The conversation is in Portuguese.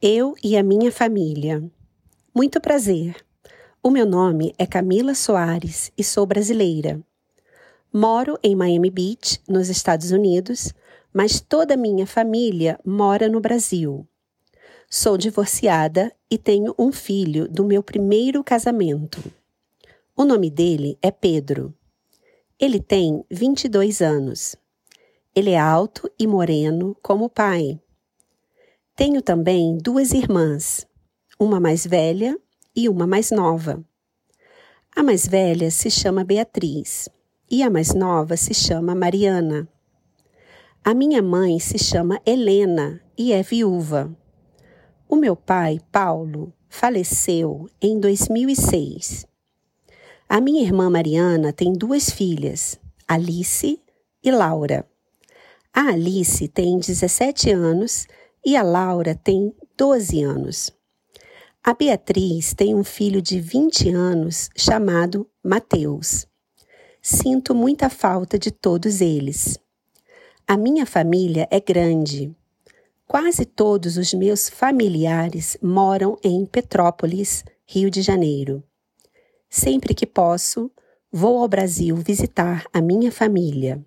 Eu e a minha família. Muito prazer. O meu nome é Camila Soares e sou brasileira. Moro em Miami Beach, nos Estados Unidos, mas toda a minha família mora no Brasil. Sou divorciada e tenho um filho do meu primeiro casamento. O nome dele é Pedro. Ele tem 22 anos. Ele é alto e moreno como o pai. Tenho também duas irmãs, uma mais velha e uma mais nova. A mais velha se chama Beatriz e a mais nova se chama Mariana. A minha mãe se chama Helena e é viúva. O meu pai, Paulo, faleceu em 2006. A minha irmã Mariana tem duas filhas, Alice e Laura. A Alice tem 17 anos e a Laura tem 12 anos. A Beatriz tem um filho de 20 anos chamado Mateus. Sinto muita falta de todos eles. A minha família é grande. Quase todos os meus familiares moram em Petrópolis, Rio de Janeiro. Sempre que posso, vou ao Brasil visitar a minha família.